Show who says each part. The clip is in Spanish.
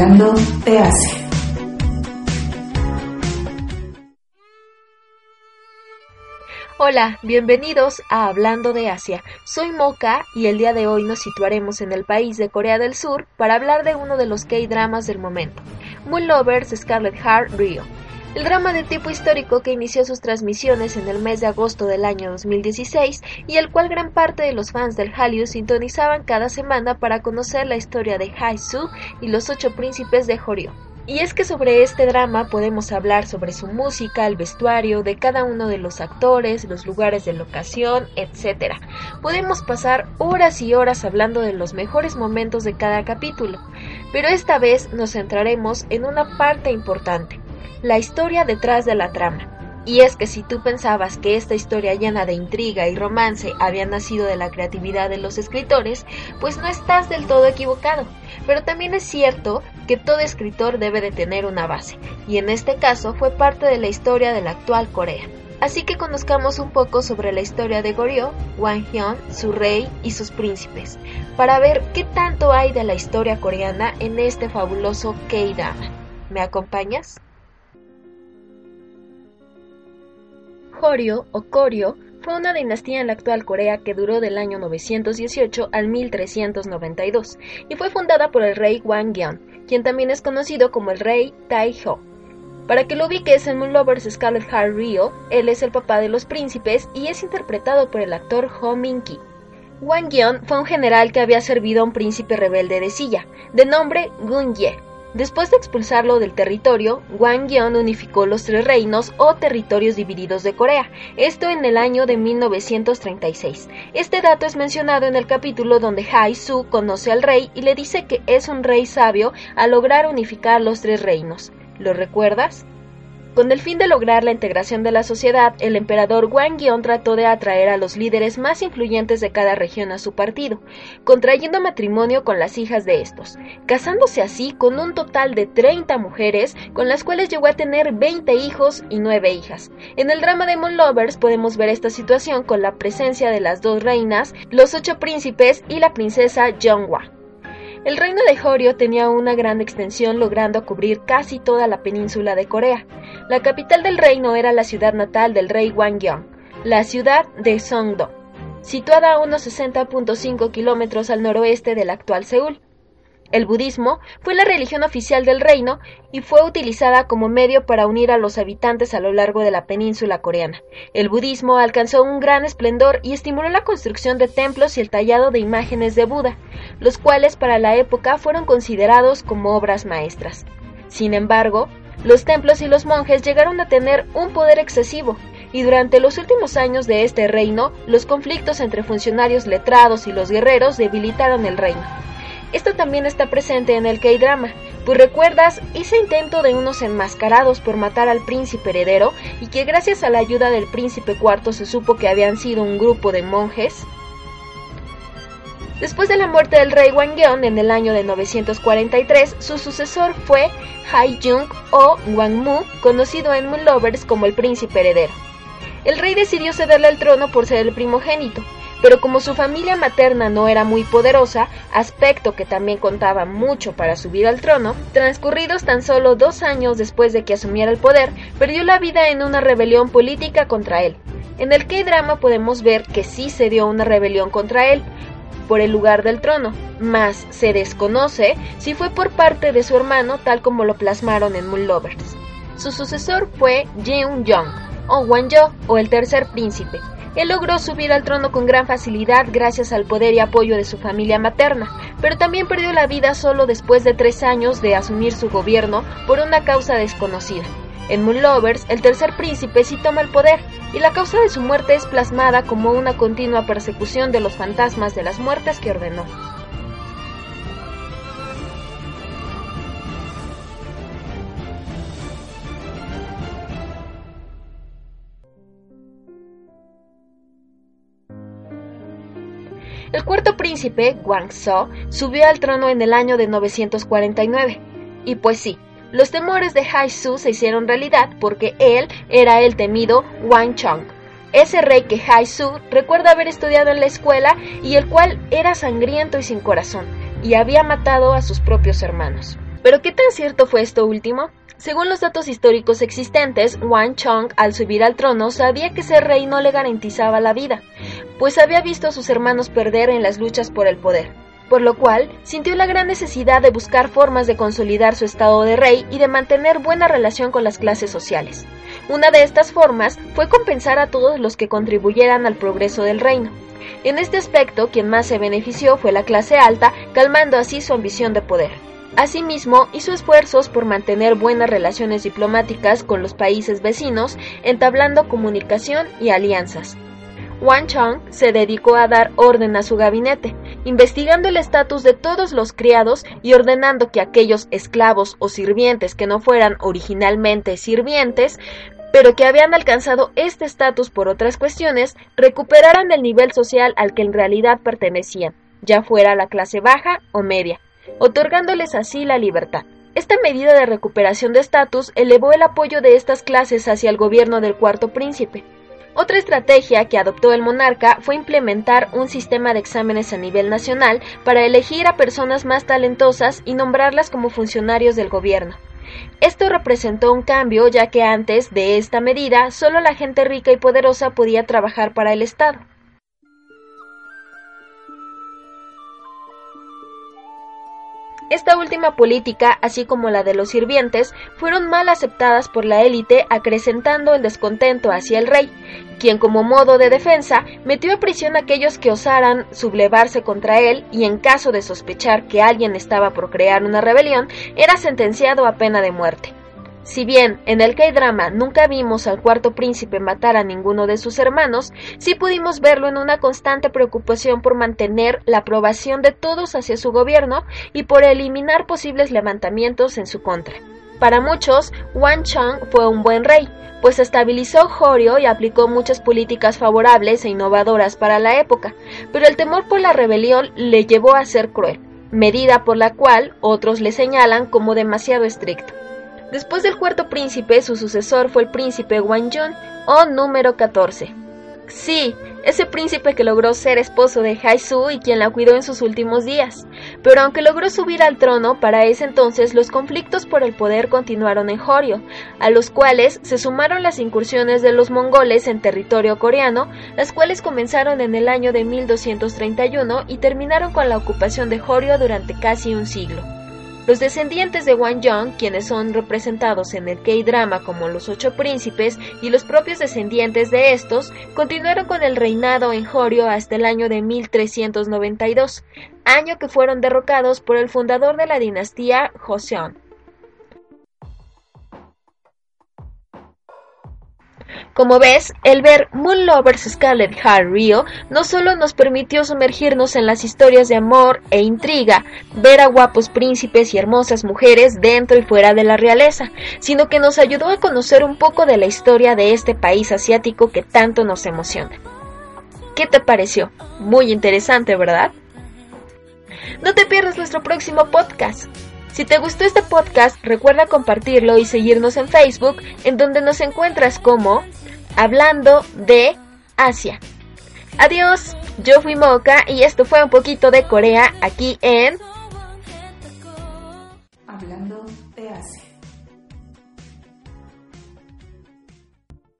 Speaker 1: Hablando de Asia.
Speaker 2: Hola, bienvenidos a Hablando de Asia. Soy Moka y el día de hoy nos situaremos en el país de Corea del Sur para hablar de uno de los K-dramas del momento, Moon Lovers Scarlet Heart Rio. El drama de tipo histórico que inició sus transmisiones en el mes de agosto del año 2016 y el cual gran parte de los fans del Hallyu sintonizaban cada semana para conocer la historia de Su y los ocho príncipes de Horyo. Y es que sobre este drama podemos hablar sobre su música, el vestuario, de cada uno de los actores, los lugares de locación, etc. Podemos pasar horas y horas hablando de los mejores momentos de cada capítulo, pero esta vez nos centraremos en una parte importante, la historia detrás de la trama. Y es que si tú pensabas que esta historia llena de intriga y romance había nacido de la creatividad de los escritores, pues no estás del todo equivocado. Pero también es cierto que todo escritor debe de tener una base, y en este caso fue parte de la historia de la actual Corea. Así que conozcamos un poco sobre la historia de Goryeo, Wanghyun, su rey y sus príncipes, para ver qué tanto hay de la historia coreana en este fabuloso K-drama. ¿Me acompañas? Goryeo o Koryo fue una dinastía en la actual Corea que duró del año 918 al 1392 y fue fundada por el rey Wanggeon, quien también es conocido como el rey Taejo. Para que lo ubiques en Moon Lovers Scarlet Heart Rio, él es el papá de los príncipes y es interpretado por el actor Ho Min-ki. Wanggeon fue un general que había servido a un príncipe rebelde de Silla, de nombre Gun-ye, Después de expulsarlo del territorio, Wanggeon unificó los tres reinos o territorios divididos de Corea, esto en el año de 1936. Este dato es mencionado en el capítulo donde Hai-su conoce al rey y le dice que es un rey sabio al lograr unificar los tres reinos. ¿Lo recuerdas? Con el fin de lograr la integración de la sociedad, el emperador Wanggeon trató de atraer a los líderes más influyentes de cada región a su partido, contrayendo matrimonio con las hijas de estos, casándose así con un total de 30 mujeres, con las cuales llegó a tener 20 hijos y 9 hijas. En el drama de Moon Lovers podemos ver esta situación con la presencia de las dos reinas, los ocho príncipes y la princesa Jeonghwa. El reino de Goryeo tenía una gran extensión logrando cubrir casi toda la península de Corea. La capital del reino era la ciudad natal del rey Wanggeon, la ciudad de Songdo, situada a unos 60.5 kilómetros al noroeste del actual Seúl. El budismo fue la religión oficial del reino y fue utilizada como medio para unir a los habitantes a lo largo de la península coreana. El budismo alcanzó un gran esplendor y estimuló la construcción de templos y el tallado de imágenes de Buda, los cuales para la época fueron considerados como obras maestras. Sin embargo, los templos y los monjes llegaron a tener un poder excesivo, y durante los últimos años de este reino, los conflictos entre funcionarios letrados y los guerreros debilitaron el reino. Esto también está presente en el K-drama, pues recuerdas ese intento de unos enmascarados por matar al príncipe heredero y que gracias a la ayuda del príncipe cuarto se supo que habían sido un grupo de monjes. Después de la muerte del rey Wanggeon en el año de 943, su sucesor fue Haijung o Wangmu, conocido en Moon Lovers como el príncipe heredero. El rey decidió cederle el trono por ser el primogénito, pero como su familia materna no era muy poderosa, aspecto que también contaba mucho para subir al trono, transcurridos tan solo dos años después de que asumiera el poder, perdió la vida en una rebelión política contra él. En el K-drama podemos ver que sí se dio una rebelión contra él, por el lugar del trono, mas se desconoce si fue por parte de su hermano tal como lo plasmaron en Moon Lovers. Su sucesor fue Jeon Jong, o Wanjo, o el tercer príncipe, Él logró subir al trono con gran facilidad gracias al poder y apoyo de su familia materna, pero también perdió la vida solo después de tres años de asumir su gobierno por una causa desconocida. En Moon Lovers, el tercer príncipe sí toma el poder, y la causa de su muerte es plasmada como una continua persecución de los fantasmas de las muertes que ordenó. El cuarto príncipe, Guangzhou, subió al trono en el año de 949. Y pues sí, los temores de Hai Su se hicieron realidad porque él era el temido Wang Chong, ese rey que Hai Su recuerda haber estudiado en la escuela y el cual era sangriento y sin corazón, y había matado a sus propios hermanos. Pero ¿qué tan cierto fue esto último? Según los datos históricos existentes, Wang Chong al subir al trono sabía que ser rey no le garantizaba la vida, pues había visto a sus hermanos perder en las luchas por el poder por lo cual sintió la gran necesidad de buscar formas de consolidar su estado de rey y de mantener buena relación con las clases sociales. Una de estas formas fue compensar a todos los que contribuyeran al progreso del reino. En este aspecto, quien más se benefició fue la clase alta, calmando así su ambición de poder. Asimismo, hizo esfuerzos por mantener buenas relaciones diplomáticas con los países vecinos, entablando comunicación y alianzas. Wang Chong se dedicó a dar orden a su gabinete, investigando el estatus de todos los criados y ordenando que aquellos esclavos o sirvientes que no fueran originalmente sirvientes, pero que habían alcanzado este estatus por otras cuestiones, recuperaran el nivel social al que en realidad pertenecían, ya fuera la clase baja o media, otorgándoles así la libertad. Esta medida de recuperación de estatus elevó el apoyo de estas clases hacia el gobierno del cuarto príncipe, otra estrategia que adoptó el monarca fue implementar un sistema de exámenes a nivel nacional para elegir a personas más talentosas y nombrarlas como funcionarios del gobierno. Esto representó un cambio ya que antes de esta medida solo la gente rica y poderosa podía trabajar para el Estado. Esta última política, así como la de los sirvientes, fueron mal aceptadas por la élite, acrecentando el descontento hacia el rey, quien como modo de defensa metió a prisión a aquellos que osaran sublevarse contra él y en caso de sospechar que alguien estaba por crear una rebelión, era sentenciado a pena de muerte. Si bien en el K-drama nunca vimos al cuarto príncipe matar a ninguno de sus hermanos, sí pudimos verlo en una constante preocupación por mantener la aprobación de todos hacia su gobierno y por eliminar posibles levantamientos en su contra. Para muchos, Wang Chang fue un buen rey, pues estabilizó Jorio y aplicó muchas políticas favorables e innovadoras para la época, pero el temor por la rebelión le llevó a ser cruel, medida por la cual otros le señalan como demasiado estricto. Después del cuarto príncipe, su sucesor fue el príncipe Wanjun o número 14. Sí, ese príncipe que logró ser esposo de Haisu y quien la cuidó en sus últimos días. Pero aunque logró subir al trono, para ese entonces los conflictos por el poder continuaron en Jorio, a los cuales se sumaron las incursiones de los mongoles en territorio coreano, las cuales comenzaron en el año de 1231 y terminaron con la ocupación de Jorio durante casi un siglo. Los descendientes de Wang Yong, quienes son representados en el K-drama como los ocho príncipes, y los propios descendientes de estos, continuaron con el reinado en Jorio hasta el año de 1392, año que fueron derrocados por el fundador de la dinastía Joseon. Como ves, el ver Moon Lovers Scarlet Heart Rio no solo nos permitió sumergirnos en las historias de amor e intriga, ver a guapos príncipes y hermosas mujeres dentro y fuera de la realeza, sino que nos ayudó a conocer un poco de la historia de este país asiático que tanto nos emociona. ¿Qué te pareció? Muy interesante, ¿verdad? No te pierdas nuestro próximo podcast. Si te gustó este podcast, recuerda compartirlo y seguirnos en Facebook, en donde nos encuentras como Hablando de Asia. Adiós, yo fui Moca y esto fue un poquito de Corea aquí en